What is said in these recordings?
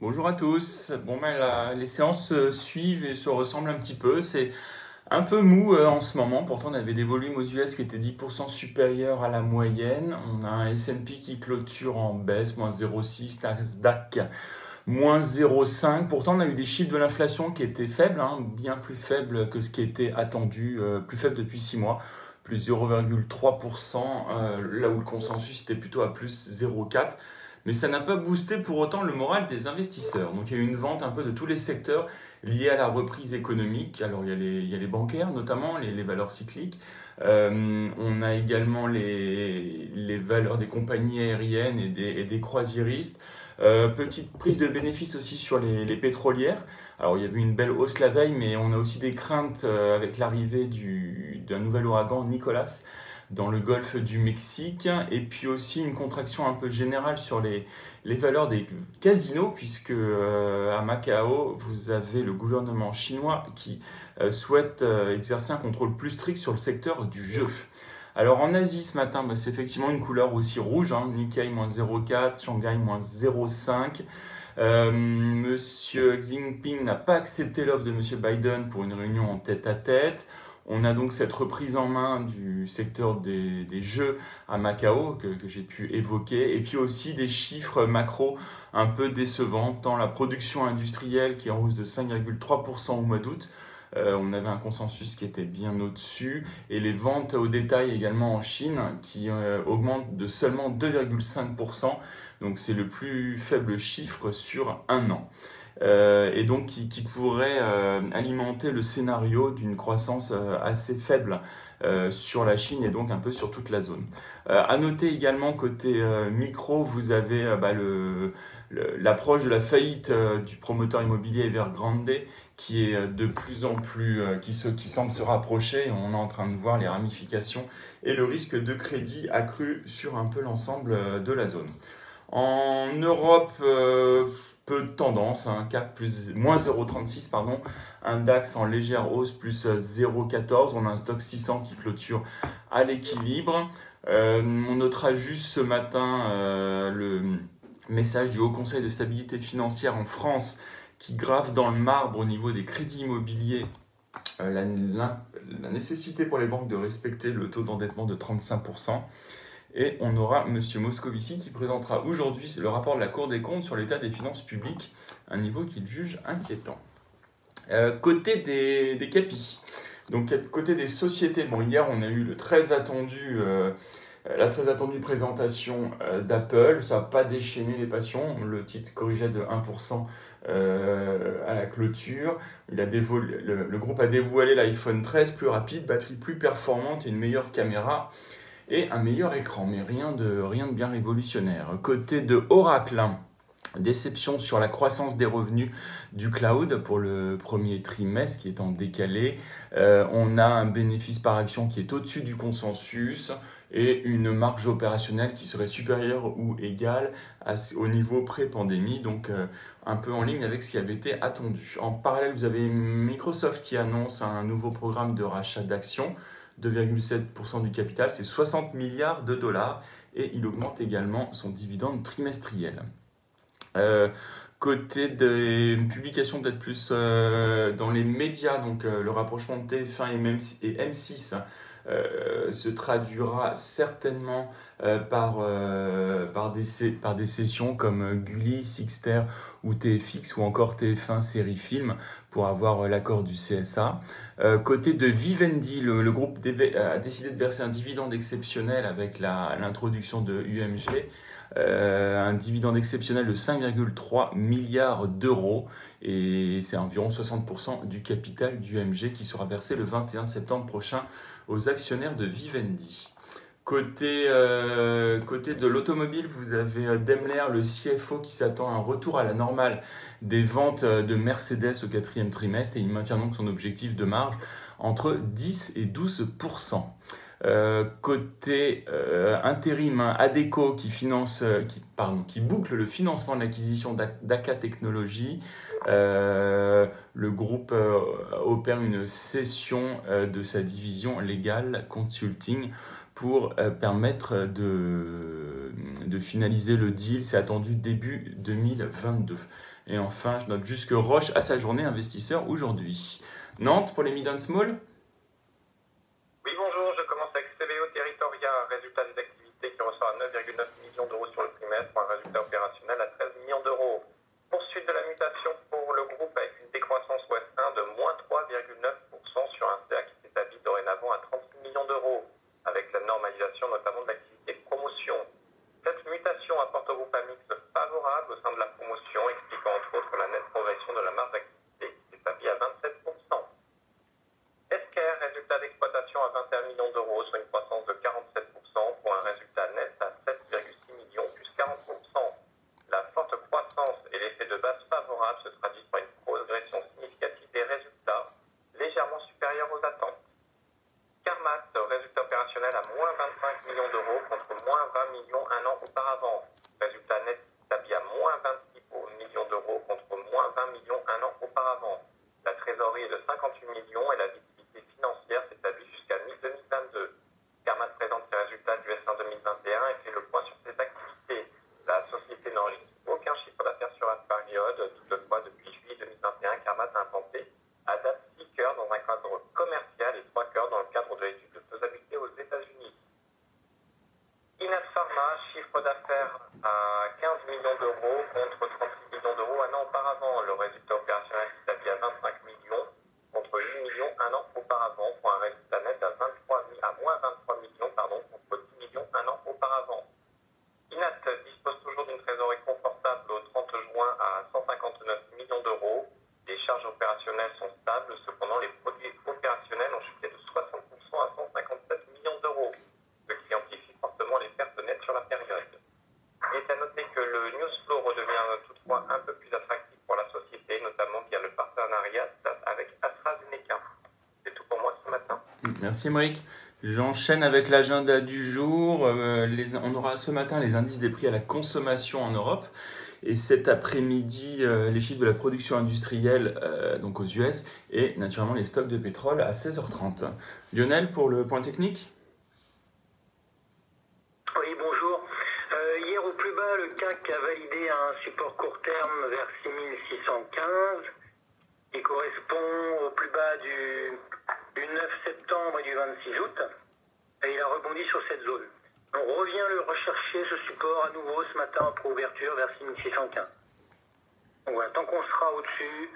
Bonjour à tous. Bon, ben, les séances se suivent et se ressemblent un petit peu. C'est un peu mou euh, en ce moment. Pourtant, on avait des volumes aux US qui étaient 10% supérieurs à la moyenne. On a un S&P qui clôture en baisse, moins 0,6, Nasdaq moins 0,5. Pourtant, on a eu des chiffres de l'inflation qui étaient faibles, hein, bien plus faibles que ce qui était attendu, euh, plus faible depuis 6 mois, plus 0,3%, euh, là où le consensus était plutôt à plus 0,4%. Mais ça n'a pas boosté pour autant le moral des investisseurs. Donc il y a eu une vente un peu de tous les secteurs liés à la reprise économique. Alors il y a les, il y a les bancaires notamment, les, les valeurs cycliques. Euh, on a également les, les valeurs des compagnies aériennes et des, et des croisiéristes. Euh, petite prise de bénéfice aussi sur les, les pétrolières. Alors il y avait une belle hausse la veille, mais on a aussi des craintes euh, avec l'arrivée du- d'un nouvel ouragan Nicolas dans le golfe du Mexique, et puis aussi une contraction un peu générale sur les, les valeurs des casinos, puisque euh, à Macao, vous avez le gouvernement chinois qui euh, souhaite euh, exercer un contrôle plus strict sur le secteur du jeu. Alors en Asie ce matin, bah, c'est effectivement une couleur aussi rouge, hein, Nikkei moins 0,4, Shanghai moins 0,5. Euh, Monsieur Xi Jinping n'a pas accepté l'offre de Monsieur Biden pour une réunion en tête à tête. On a donc cette reprise en main du secteur des, jeux à Macao que, que j'ai pu évoquer, et puis aussi des chiffres macro un peu décevants, tant la production industrielle qui est en hausse de 5,3% au mois d'août, euh, on avait un consensus qui était bien au-dessus, et les ventes au détail également en Chine qui euh, augmentent de seulement 2,5%, donc c'est le plus faible chiffre sur un an. Euh, et donc qui, pourrait euh, alimenter le scénario d'une croissance euh, assez faible sur la Chine et donc un peu sur toute la zone. À noter également côté micro, vous avez bah, l'approche de la faillite du promoteur immobilier Evergrande qui est de plus en plus, qui, se, qui semble se rapprocher. On est en train de voir les ramifications et le risque de crédit accru sur un peu l'ensemble de la zone. En Europe, de tendance, un CAC plus, moins 0,36, pardon, un DAX en légère hausse plus euh, 0,14, on a un stock 600 qui clôture à l'équilibre. Euh, on notera juste ce matin euh, le message du Haut Conseil de stabilité financière en France qui grave dans le marbre au niveau des crédits immobiliers euh, la nécessité pour les banques de respecter le taux d'endettement de 35%. Et on aura M. Moscovici qui présentera aujourd'hui le rapport de la Cour des comptes sur l'état des finances publiques, un niveau qu'il juge inquiétant. Euh, côté des, capis, donc côté des sociétés, bon hier on a eu le très attendu, euh, la très attendue présentation euh, d'Apple, ça n'a pas déchaîné les passions, le titre corrigeait de 1% euh, à la clôture, Il a dévoilé- le groupe a dévoilé l'iPhone 13 plus rapide, batterie plus performante et une meilleure caméra et un meilleur écran, mais rien de, rien de bien révolutionnaire. Côté de Oracle, hein, déception sur la croissance des revenus du cloud pour le premier trimestre qui est en décalé. Euh, on a un bénéfice par action qui est au-dessus du consensus et une marge opérationnelle qui serait supérieure ou égale au niveau pré-pandémie, donc euh, un peu en ligne avec ce qui avait été attendu. En parallèle, vous avez Microsoft qui annonce un nouveau programme de rachat d'actions. 2,7% du capital, c'est 60 milliards de dollars et il augmente également son dividende trimestriel. Euh, côté des publications peut-être plus euh, dans les médias, donc euh, le rapprochement de TF1 et M6, et M6 euh, se traduira certainement euh, par, euh, par, des, par sessions comme Gulli, Sixter ou TFX ou encore TF1 série film pour avoir l'accord du CSA. Côté de Vivendi, le, groupe a décidé de verser un dividende exceptionnel avec l'introduction de UMG. Un dividende exceptionnel de 5,3 milliards d'euros et c'est environ 60% du capital du UMG qui sera versé le 21 septembre prochain aux actionnaires de Vivendi. Côté, euh, côté de l'automobile, vous avez euh, Daimler, le CFO, qui s'attend à un retour à la normale des ventes euh, de Mercedes au quatrième trimestre et il maintient donc son objectif de marge entre 10 et 12% euh, côté intérim, hein, Adeco qui finance, pardon, qui boucle le financement de l'acquisition d'A- d'ACA Technologies. Euh, le groupe euh, opère une cession euh, de sa division légale consulting pour permettre de, de finaliser le deal. C'est attendu début 2022. Et enfin, je note juste que Roche a sa journée investisseur aujourd'hui. Nantes pour les mid and small Oui, bonjour, je commence avec CBO Territoria, résultat des activités qui ressort à 9,9 millions d'euros sur le trimestre pour un résultat opérationnel à 13 millions d'euros. Poursuite de la mutation pour le groupe avec une décroissance Ouest 1 de moins 3,9% sur un CA qui s'établit dorénavant à 36 millions d'euros, avec la normalisation notamment de l'activité de promotion. Cette mutation apporte au groupe un mix favorable au sein de la promotion, expliquant entre autres la nette progression de la marge d'activité qui s'établit à 27%. Esquerre, résultat d'exploitation à 21 millions d'euros, soit une croissance de 47% pour un résultat net à 7,6 millions, plus 40%. La forte croissance et l'effet de base favorable se traduisent par une progression significative des résultats, légèrement supérieure aux attentes. Carmat, résultat opérationnel à moins 25 millions d'euros contre moins 20 millions un an auparavant. Résultat net établi à moins 26 millions d'euros contre moins 20 millions un an auparavant. La trésorerie est de 58 millions et la liquidité financière s'établit jusqu'à mi-2022. Carmat présente ses résultats du S1 2021 et fait le point sur ses activités. La société n'enregistre aucun chiffre d'affaires sur la période. Toutefois, depuis juillet 2021, Carmat a implanté à date 6 cœurs dans un cadre commercial et 3 cœurs dans le cadre de l'étude de faisabilité aux États-Unis. Inat Pharma, chiffre d'affaires à 15 millions d'euros contre 36 millions d'euros un an auparavant. Le résultat opérationnel s'établit à 25 millions contre 8 millions un an auparavant pour un résultat net à, 23, à moins 23 millions pardon, contre 10 millions un an auparavant. Inat dispose toujours d'une trésorerie confortable au 30 juin à 159 millions d'euros. Les charges opérationnelles sont stables, cependant les produits opérationnels ont chuté de 60% à 157 millions d'euros, ce qui amplifie fortement les pertes nettes sur la période. Il est à noter que le news flow redevient toutefois un peu plus attractif pour la société, notamment via le partenariat avec AstraZeneca. C'est tout pour moi ce matin. Merci Émeric. J'enchaîne avec l'agenda du jour. Euh, on aura ce matin les indices des prix à la consommation en Europe. Et cet après-midi, euh, les chiffres de la production industrielle euh, donc aux US et naturellement les stocks de pétrole à 16h30. Lionel pour le point technique? Oui, bonjour. Hier au plus bas, le CAC a validé un support court terme vers 6615 qui correspond au plus bas du, du 9 septembre et du 26 août. Et il a rebondi sur cette zone. On revient le rechercher, ce support, à nouveau ce matin pour ouverture vers 6615. Donc voilà, tant qu'on sera au-dessus,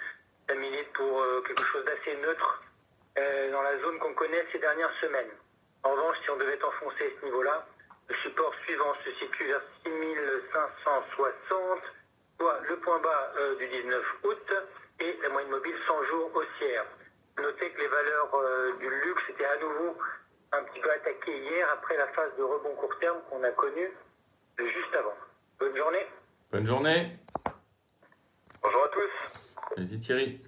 ça milite pour euh, quelque chose d'assez neutre euh, dans la zone qu'on connaît ces dernières semaines. En revanche, si on devait enfoncer ce niveau-là, le support suivant se situe vers 6560, soit le point bas euh, du 19 août et la moyenne mobile 100 jours haussière. Notez que les valeurs du luxe étaient à nouveau un petit peu attaquées hier après la phase de rebond court terme qu'on a connue juste avant. Bonne journée. Bonne journée. Bonjour à tous. Vas-y Thierry.